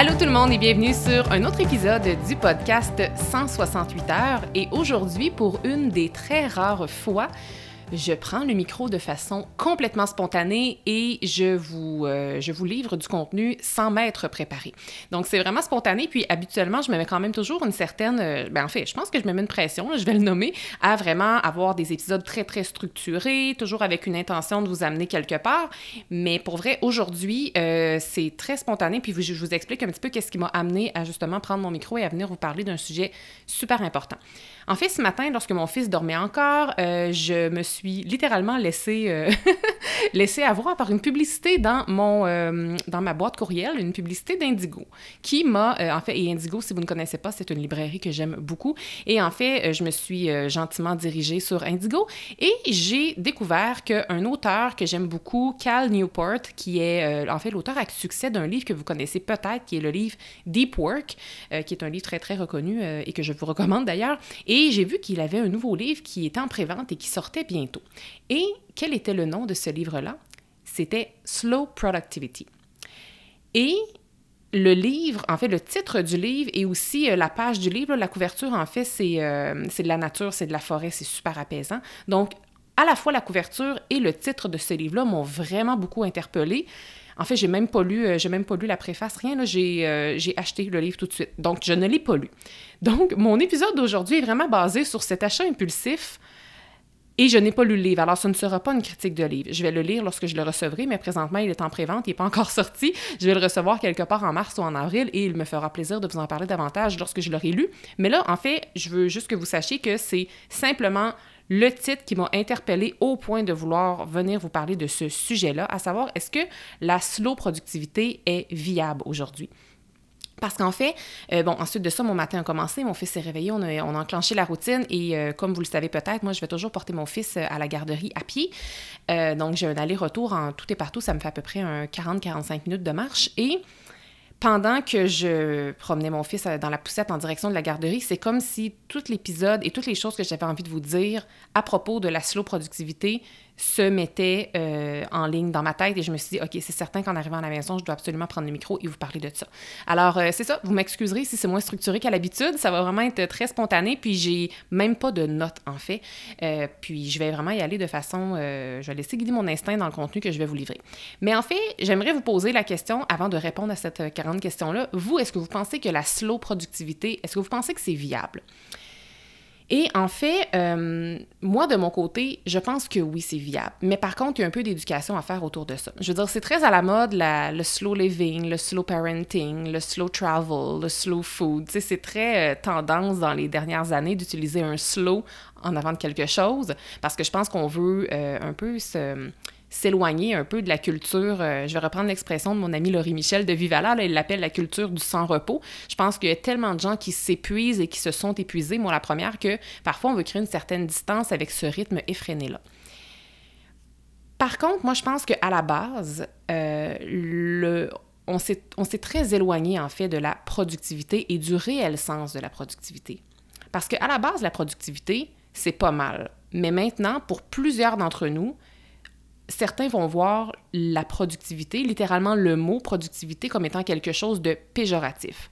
Allô tout le monde et bienvenue sur un autre épisode du podcast 168 heures. Et aujourd'hui, pour une des très rares fois, je prends le micro de façon complètement spontanée et je vous, euh, je vous livre du contenu sans m'être préparé. Donc, c'est vraiment spontané. Puis, habituellement, je me mets quand même toujours une certaine. Euh, ben, en fait, je pense que je me mets une pression, je vais le nommer, à vraiment avoir des épisodes très, très structurés, toujours avec une intention de vous amener quelque part. Mais pour vrai, aujourd'hui, euh, c'est très spontané. Puis, je vous explique un petit peu qu'est-ce qui m'a amené à justement prendre mon micro et à venir vous parler d'un sujet super important. En fait, ce matin, lorsque mon fils dormait encore, je me suis littéralement laissé, euh, avoir par une publicité dans, mon, euh, dans ma boîte courriel, une publicité d'Indigo, qui m'a, euh, en fait, et Indigo, si vous ne connaissez pas, c'est une librairie que j'aime beaucoup. Et en fait, je me suis gentiment dirigée sur Indigo et j'ai découvert qu'un auteur que j'aime beaucoup, Cal Newport, qui est en fait l'auteur à succès d'un livre que vous connaissez peut-être, qui est le livre Deep Work, qui est un livre très, très reconnu et que je vous recommande d'ailleurs. Et j'ai vu qu'il avait un nouveau livre qui était en prévente et qui sortait bientôt. Et quel était le nom de ce livre-là? C'était Slow Productivity. Et le livre, en fait, le titre du livre et aussi euh, la page du livre, la couverture, en fait, euh, c'est de la nature, c'est de la forêt, c'est super apaisant. Donc, à la fois la couverture et le titre de ce livre-là m'ont vraiment beaucoup interpellée. En fait, j'ai même pas euh, j'ai même pas lu la préface, rien. J'ai, j'ai acheté le livre tout de suite. Donc, je ne l'ai pas lu. Donc, mon épisode d'aujourd'hui est vraiment basé sur cet achat impulsif et je n'ai pas lu le livre. Alors, ce ne sera pas une critique de livre. Je vais le lire lorsque je le recevrai, mais présentement, il est en prévente, il n'est pas encore sorti. Je vais le recevoir quelque part en mars ou en avril et il me fera plaisir de vous en parler davantage lorsque je l'aurai lu. Mais là, en fait, je veux juste que vous sachiez que c'est simplement le titre qui m'a interpellé au point de vouloir venir vous parler de ce sujet-là, à savoir est-ce que la slow productivité est viable aujourd'hui? Parce qu'en fait, euh, bon, ensuite de ça, mon matin a commencé, mon fils s'est réveillé, on a, on a, enclenché la routine et euh, comme vous le savez peut-être, moi, je vais toujours porter mon fils euh, à la garderie à pied. donc, j'ai un aller-retour en tout et partout, ça me fait à peu près un 40-45 minutes de marche et pendant que je promenais mon fils dans la poussette en direction de la garderie, c'est comme si tout l'épisode et toutes les choses que j'avais envie de vous dire à propos de la slow productivité se mettait euh, en ligne dans ma tête et je me suis dit, OK, c'est certain qu'en arrivant à la maison, je dois absolument prendre le micro et vous parler de ça. Alors, euh, c'est ça, vous m'excuserez si c'est moins structuré qu'à l'habitude, ça va vraiment être très spontané, puis j'ai même pas de notes en fait. Euh, puis je vais vraiment y aller de façon, je vais laisser guider mon instinct dans le contenu que je vais vous livrer. Mais en fait, j'aimerais vous poser la question avant de répondre à cette 40 question-là. Vous, est-ce que vous pensez que la slow productivité, est-ce que vous pensez que c'est viable? Et en fait, euh, moi, de mon côté, je pense que oui, c'est viable. Mais par contre, il y a un peu d'éducation à faire autour de ça. Je veux dire, c'est très à la mode, le slow living, le slow parenting, le slow travel, le slow food. Tu sais, c'est très euh, tendance dans les dernières années d'utiliser un slow en avant de quelque chose parce que je pense qu'on veut euh, un peu se s'éloigner un peu de la culture. Euh, je vais reprendre l'expression de mon ami Laurie Michel de Vivala, là, il l'appelle la culture du sans-repos. Je pense qu'il y a tellement de gens qui s'épuisent et qui se sont épuisés, moi la première, que parfois on veut créer une certaine distance avec ce rythme effréné-là. Par contre, moi je pense qu'à la base, euh, on s'est très éloigné en fait de la productivité et du réel sens de la productivité. Parce qu'à la base, la productivité, c'est pas mal. Mais maintenant, pour plusieurs d'entre nous, certains vont voir la productivité, littéralement le mot productivité, comme étant quelque chose de péjoratif.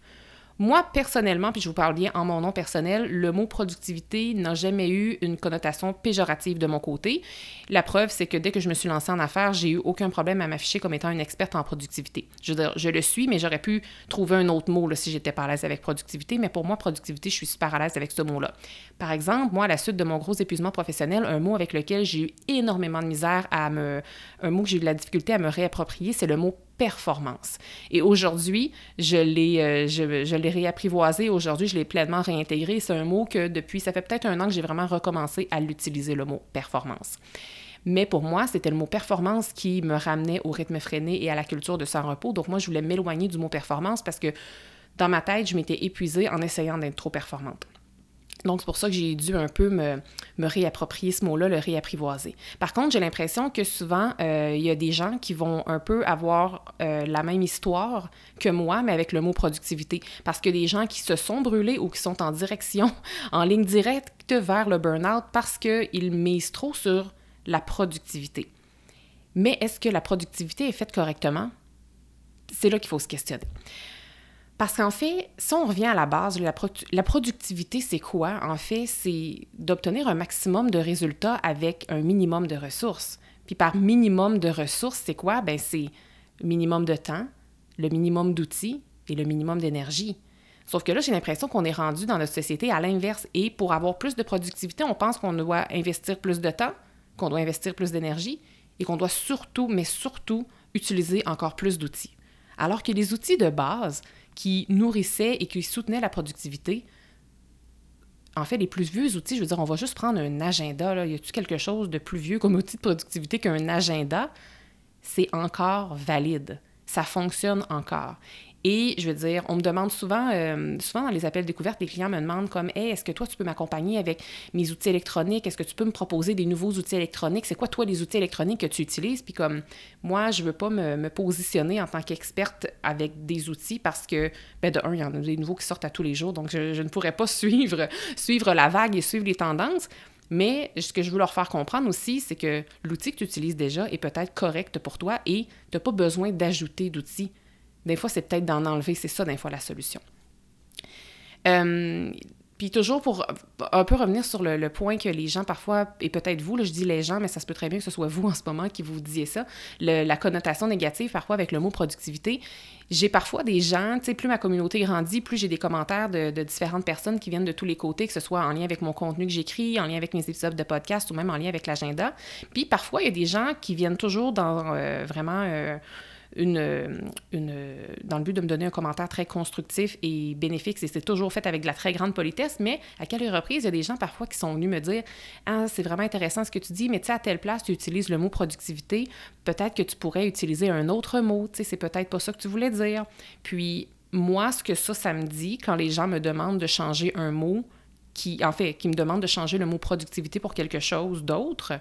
Moi, personnellement, puis je vous parle bien en mon nom personnel, le mot productivité n'a jamais eu une connotation péjorative de mon côté. La preuve, c'est que dès que je me suis lancée en affaires, j'ai eu aucun problème à m'afficher comme étant une experte en productivité. Je veux dire, je le suis, mais j'aurais pu trouver un autre mot si j'étais pas à l'aise avec productivité. Mais pour moi, productivité, je suis super à l'aise avec ce mot-là. Par exemple, moi, à la suite de mon gros épuisement professionnel, un mot avec lequel j'ai eu énormément de misère à me. Un mot que j'ai eu de la difficulté à me réapproprier, c'est le mot performance. Et aujourd'hui, je l'ai, euh, je, l'ai réapprivoisé. Aujourd'hui, je l'ai pleinement réintégré. C'est un mot que depuis, ça fait peut-être un an que j'ai vraiment recommencé à l'utiliser, le mot performance. Mais pour moi, c'était le mot performance qui me ramenait au rythme freiné et à la culture de sans repos. Donc moi, je voulais m'éloigner du mot performance parce que dans ma tête, je m'étais épuisée en essayant d'être trop performante. Donc, c'est pour ça que j'ai dû un peu me, réapproprier ce mot-là, le réapprivoiser. Par contre, j'ai l'impression que souvent, euh, il y a des gens qui vont un peu avoir euh, la même histoire que moi, mais avec le mot productivité. Parce que des gens qui se sont brûlés ou qui sont en direction, en ligne directe vers le burn-out parce qu'ils misent trop sur la productivité. Mais est-ce que la productivité est faite correctement? C'est là qu'il faut se questionner. Parce qu'en fait, si on revient à la base, la, productivité, c'est quoi? En fait, c'est d'obtenir un maximum de résultats avec un minimum de ressources. Puis par minimum de ressources, c'est quoi? Ben c'est minimum de temps, le minimum d'outils et le minimum d'énergie. Sauf que là, j'ai l'impression qu'on est rendu dans notre société à l'inverse. Et pour avoir plus de productivité, on pense qu'on doit investir plus de temps, qu'on doit investir plus d'énergie et qu'on doit surtout, mais surtout, utiliser encore plus d'outils. Alors que les outils de base, qui nourrissaient et qui soutenaient la productivité. En fait, les plus vieux outils, je veux dire, on va juste prendre un agenda. Là. Y a-t-il quelque chose de plus vieux comme outil de productivité qu'un agenda? C'est encore valide. Ça fonctionne encore. Et je veux dire, on me demande souvent, euh, souvent dans les appels découvertes, les clients me demandent comme, hey, est-ce que toi, tu peux m'accompagner avec mes outils électroniques? Est-ce que tu peux me proposer des nouveaux outils électroniques? C'est quoi, toi, les outils électroniques que tu utilises? Puis comme, moi, je veux pas me, positionner en tant qu'experte avec des outils parce que, ben de un, il y en a des nouveaux qui sortent à tous les jours, donc je, ne pourrais pas suivre, suivre la vague et suivre les tendances. Mais ce que je veux leur faire comprendre aussi, c'est que l'outil que tu utilises déjà est peut-être correct pour toi et tu n'as pas besoin d'ajouter d'outils. Des fois, c'est peut-être d'en enlever, c'est ça, des fois, la solution. Euh, puis toujours pour un peu revenir sur le, point que les gens parfois, et peut-être vous, là, je dis les gens, mais ça se peut très bien que ce soit vous en ce moment qui vous disiez ça, la connotation négative parfois avec le mot productivité. J'ai parfois des gens, tu sais, plus ma communauté grandit, plus j'ai des commentaires de, différentes personnes qui viennent de tous les côtés, que ce soit en lien avec mon contenu que j'écris, en lien avec mes épisodes de podcast ou même en lien avec l'agenda. Puis parfois, il y a des gens qui viennent toujours dans euh, vraiment... Euh, une, une, dans le but de me donner un commentaire très constructif et bénéfique. C'est toujours fait avec de la très grande politesse, mais à quelle reprise, il y a des gens parfois qui sont venus me dire Ah, c'est vraiment intéressant ce que tu dis, mais tu sais, à telle place, tu utilises le mot productivité. Peut-être que tu pourrais utiliser un autre mot. Tu sais, c'est peut-être pas ça que tu voulais dire. Puis, moi, ce que ça, ça me dit quand les gens me demandent de changer un mot, qui, en fait, qui me demandent de changer le mot productivité pour quelque chose d'autre,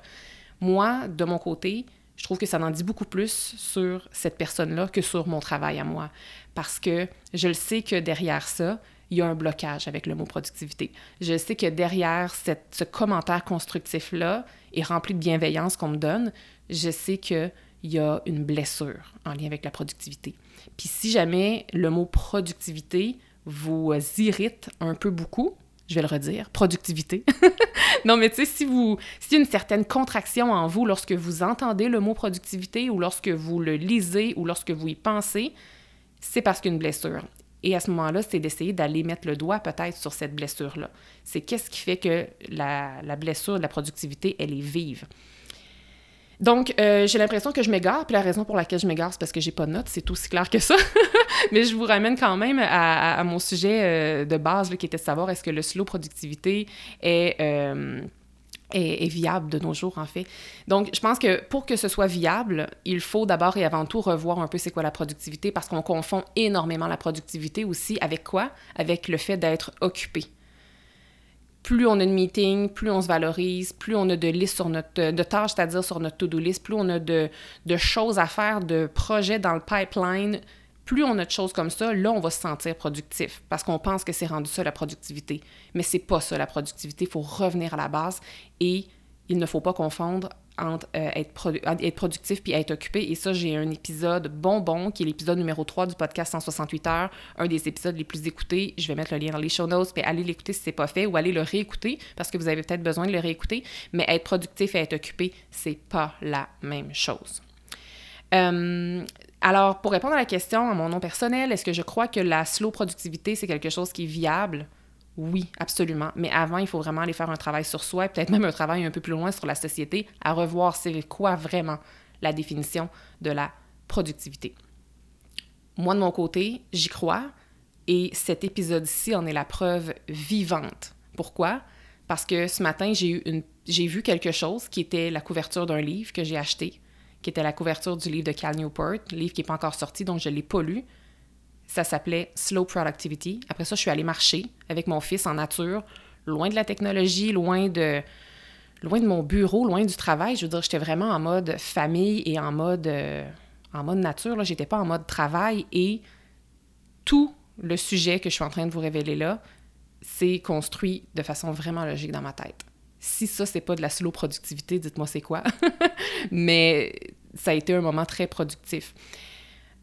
moi, de mon côté, je trouve que ça en dit beaucoup plus sur cette personne-là que sur mon travail à moi. Parce que je le sais que derrière ça, il y a un blocage avec le mot productivité. Je sais que derrière ce commentaire constructif-là est rempli de bienveillance qu'on me donne. Je sais qu'il y a une blessure en lien avec la productivité. Puis si jamais le mot productivité vous irrite un peu beaucoup, je vais le redire, productivité. non, mais tu sais, si vous, a une certaine contraction en vous lorsque vous entendez le mot productivité ou lorsque vous le lisez ou lorsque vous y pensez, c'est parce qu'il y a une blessure. Et à ce moment-là, c'est d'essayer d'aller mettre le doigt peut-être sur cette blessure-là. C'est qu'est-ce qui fait que la, la blessure de la productivité, elle est vive? Donc, euh, j'ai l'impression que je m'égare, puis la raison pour laquelle je m'égare, c'est parce que j'ai pas de notes, c'est aussi clair que ça. Mais je vous ramène quand même à, mon sujet euh, de base, qui était de savoir est-ce que le slow productivité euh, est, est, viable de nos jours, en fait. Donc, je pense que pour que ce soit viable, il faut d'abord et avant tout revoir un peu c'est quoi la productivité, parce qu'on confond énormément la productivité aussi avec quoi? Avec le fait d'être occupé plus on a de meetings, plus on se valorise, plus on a de listes sur notre, de tâches, c'est-à-dire sur notre to-do list, plus on a de, choses à faire, de projets dans le pipeline, plus on a de choses comme ça, là, on va se sentir productif parce qu'on pense que c'est rendu ça la productivité. Mais c'est pas ça la productivité. Il faut revenir à la base et il ne faut pas confondre entre euh, être, être, productif puis être occupé. Et ça, j'ai un épisode bonbon qui est l'épisode numéro 3 du podcast 168 heures, un des épisodes les plus écoutés. Je vais mettre le lien dans les show notes, puis allez l'écouter si c'est pas fait ou allez le réécouter parce que vous avez peut-être besoin de le réécouter. Mais être productif et être occupé, c'est pas la même chose. Euh, alors, pour répondre à la question, à mon nom personnel, est-ce que je crois que la slow productivité, c'est quelque chose qui est viable? Oui, absolument. Mais avant, il faut vraiment aller faire un travail sur soi peut-être même un travail un peu plus loin sur la société, à revoir c'est quoi vraiment la définition de la productivité. Moi, de mon côté, j'y crois et cet épisode-ci en est la preuve vivante. Pourquoi? Parce que ce matin, j'ai eu j'ai vu quelque chose qui était la couverture d'un livre que j'ai acheté, qui était la couverture du livre de Cal Newport, livre qui n'est pas encore sorti, donc je ne l'ai pas lu. Ça s'appelait Slow Productivity. Après ça, je suis allée marcher avec mon fils en nature, loin de la technologie, loin de, loin de mon bureau, loin du travail. Je veux dire, j'étais vraiment en mode famille et en mode, euh, en mode nature. Je n'étais pas en mode travail et tout le sujet que je suis en train de vous révéler là, c'est construit de façon vraiment logique dans ma tête. Si ça, c'est pas de la slow productivité, dites-moi c'est quoi. Mais ça a été un moment très productif.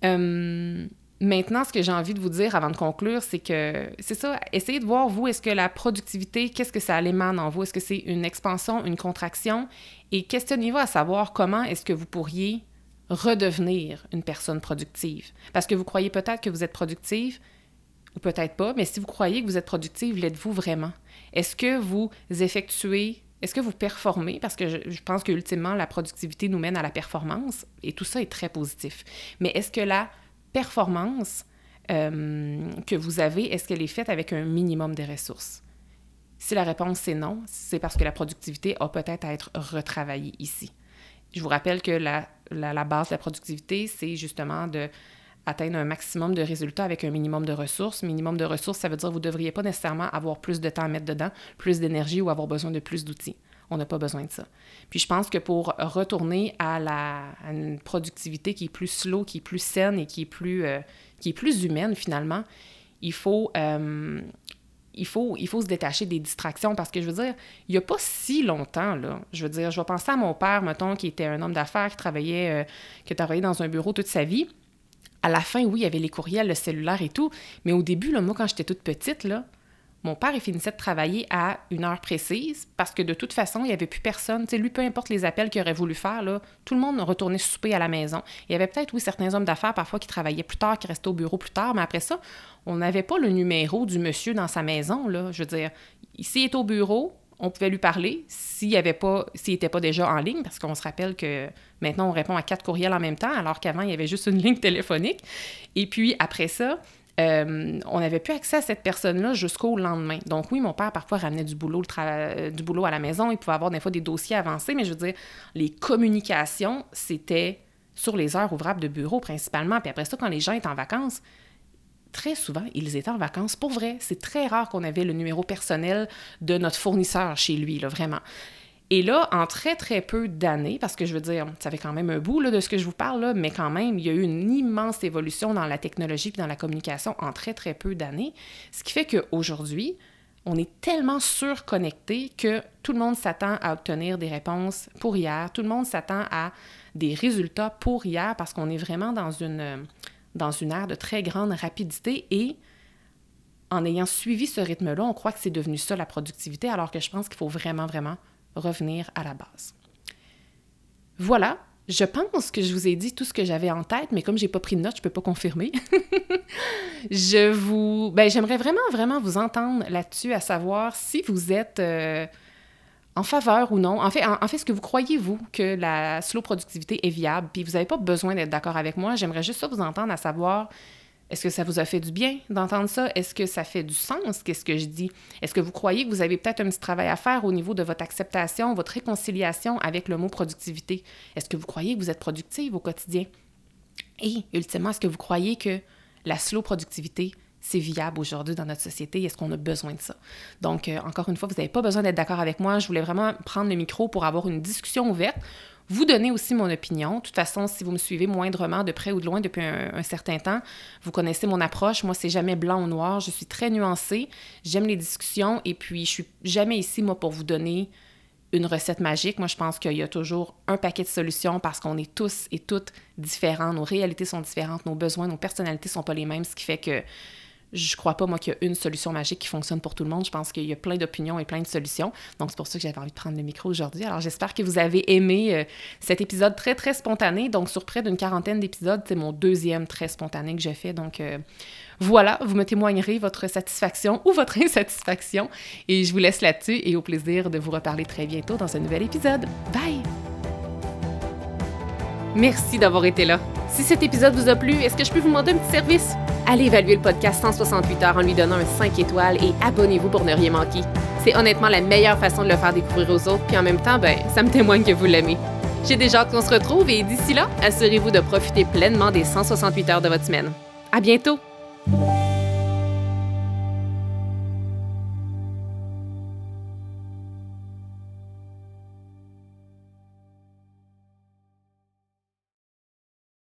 Euh, Maintenant, ce que j'ai envie de vous dire avant de conclure, c'est que c'est ça, essayez de voir, vous, est-ce que la productivité, qu'est-ce que ça émane en vous? Est-ce que c'est une expansion, une contraction? Et questionnez-vous à savoir comment est-ce que vous pourriez redevenir une personne productive? Parce que vous croyez peut-être que vous êtes productive, ou peut-être pas, mais si vous croyez que vous êtes productive, l'êtes-vous vraiment? Est-ce que vous effectuez, est-ce que vous performez? Parce que je, je pense qu'ultimement, la productivité nous mène à la performance, et tout ça est très positif. Mais est-ce que la performance euh, que vous avez, est-ce qu'elle est faite avec un minimum de ressources? Si la réponse c'est non, c'est parce que la productivité a peut-être à être retravaillée ici. Je vous rappelle que la, la, base de la productivité, c'est justement de atteindre un maximum de résultats avec un minimum de ressources. Minimum de ressources, ça veut dire que vous ne devriez pas nécessairement avoir plus de temps à mettre dedans, plus d'énergie ou avoir besoin de plus d'outils. On n'a pas besoin de ça. Puis je pense que pour retourner à, une productivité qui est plus slow, qui est plus saine et qui est plus, euh, qui est plus humaine finalement, il faut, euh, il, faut, se détacher des distractions parce que je veux dire, il n'y a pas si longtemps, je veux dire, je vais penser à mon père, mettons, qui était un homme d'affaires, qui travaillait, euh, qui dans un bureau toute sa vie. À la fin, oui, il y avait les courriels, le cellulaire et tout, mais au début, moi, quand j'étais toute petite, là, mon père, il finissait de travailler à une heure précise parce que de toute façon, il n'y avait plus personne. lui, peu importe les appels qu'il aurait voulu faire, là, tout le monde retournait souper à la maison. Il y avait peut-être, oui, certains hommes d'affaires parfois qui travaillaient plus tard, qui restaient au bureau plus tard, mais après ça, on n'avait pas le numéro du monsieur dans sa maison. Là. Je veux dire, s'il est au bureau, on pouvait lui parler s'il n'était pas, pas déjà en ligne, parce qu'on se rappelle que maintenant, on répond à quatre courriels en même temps, alors qu'avant, il y avait juste une ligne téléphonique. Et puis, après ça, euh, on n'avait plus accès à cette personne-là jusqu'au lendemain. Donc oui, mon père parfois ramenait du boulot, euh, du boulot à la maison. Il pouvait avoir des fois des dossiers avancés, mais je veux dire, les communications, c'était sur les heures ouvrables de bureau principalement. Puis après ça, quand les gens étaient en vacances, très souvent, ils étaient en vacances pour vrai. C'est très rare qu'on avait le numéro personnel de notre fournisseur chez lui, là, vraiment. Et là, en très, très peu d'années, parce que je veux dire, ça fait quand même un bout là, de ce que je vous parle, là, mais quand même, il y a eu une immense évolution dans la technologie et dans la communication en très, très peu d'années, ce qui fait qu'aujourd'hui, on est tellement surconnecté que tout le monde s'attend à obtenir des réponses pour hier, tout le monde s'attend à des résultats pour hier parce qu'on est vraiment dans une, dans une ère de très grande rapidité et en ayant suivi ce rythme-là, on croit que c'est devenu ça la productivité, alors que je pense qu'il faut vraiment, vraiment revenir à la base. Voilà, je pense que je vous ai dit tout ce que j'avais en tête, mais comme j'ai pas pris de notes, je peux pas confirmer. je vous, ben j'aimerais vraiment vraiment vous entendre là-dessus, à savoir si vous êtes euh, en faveur ou non. En fait, en, fait, est-ce que vous croyez vous que la slow productivité est viable Puis vous n'avez pas besoin d'être d'accord avec moi? J'aimerais juste ça vous entendre, à savoir est-ce que ça vous a fait du bien d'entendre ça? Est-ce que ça fait du sens, qu'est-ce que je dis? Est-ce que vous croyez que vous avez peut-être un petit travail à faire au niveau de votre acceptation, votre réconciliation avec le mot productivité? Est-ce que vous croyez que vous êtes productive au quotidien? Et, ultimement, est-ce que vous croyez que la slow productivité, c'est viable aujourd'hui dans notre société? Est-ce qu'on a besoin de ça? Donc, euh, encore une fois, vous n'avez pas besoin d'être d'accord avec moi. Je voulais vraiment prendre le micro pour avoir une discussion ouverte vous donner aussi mon opinion. De toute façon, si vous me suivez moindrement de près ou de loin depuis un, certain temps, vous connaissez mon approche. Moi, c'est jamais blanc ou noir. Je suis très nuancée. J'aime les discussions et puis je suis jamais ici, moi, pour vous donner une recette magique. Moi, je pense qu'il y a toujours un paquet de solutions parce qu'on est tous et toutes différents. Nos réalités sont différentes, nos besoins, nos personnalités sont pas les mêmes, ce qui fait que je crois pas, moi, qu'il y a une solution magique qui fonctionne pour tout le monde. Je pense qu'il y a plein d'opinions et plein de solutions. Donc, c'est pour ça que j'avais envie de prendre le micro aujourd'hui. Alors, j'espère que vous avez aimé euh, cet épisode très, très spontané. Donc, sur près d'une quarantaine d'épisodes, c'est mon deuxième très spontané que j'ai fait. Donc, euh, voilà, vous me témoignerez votre satisfaction ou votre insatisfaction. Et je vous laisse là-dessus et au plaisir de vous reparler très bientôt dans un nouvel épisode. Bye! Merci d'avoir été là. Si cet épisode vous a plu, est-ce que je peux vous demander un petit service? Allez évaluer le podcast 168 heures en lui donnant un 5 étoiles et abonnez-vous pour ne rien manquer. C'est honnêtement la meilleure façon de le faire découvrir aux autres, puis en même temps, ben, ça me témoigne que vous l'aimez. J'ai déjà hâte qu'on se retrouve et d'ici là, assurez-vous de profiter pleinement des 168 heures de votre semaine. À bientôt!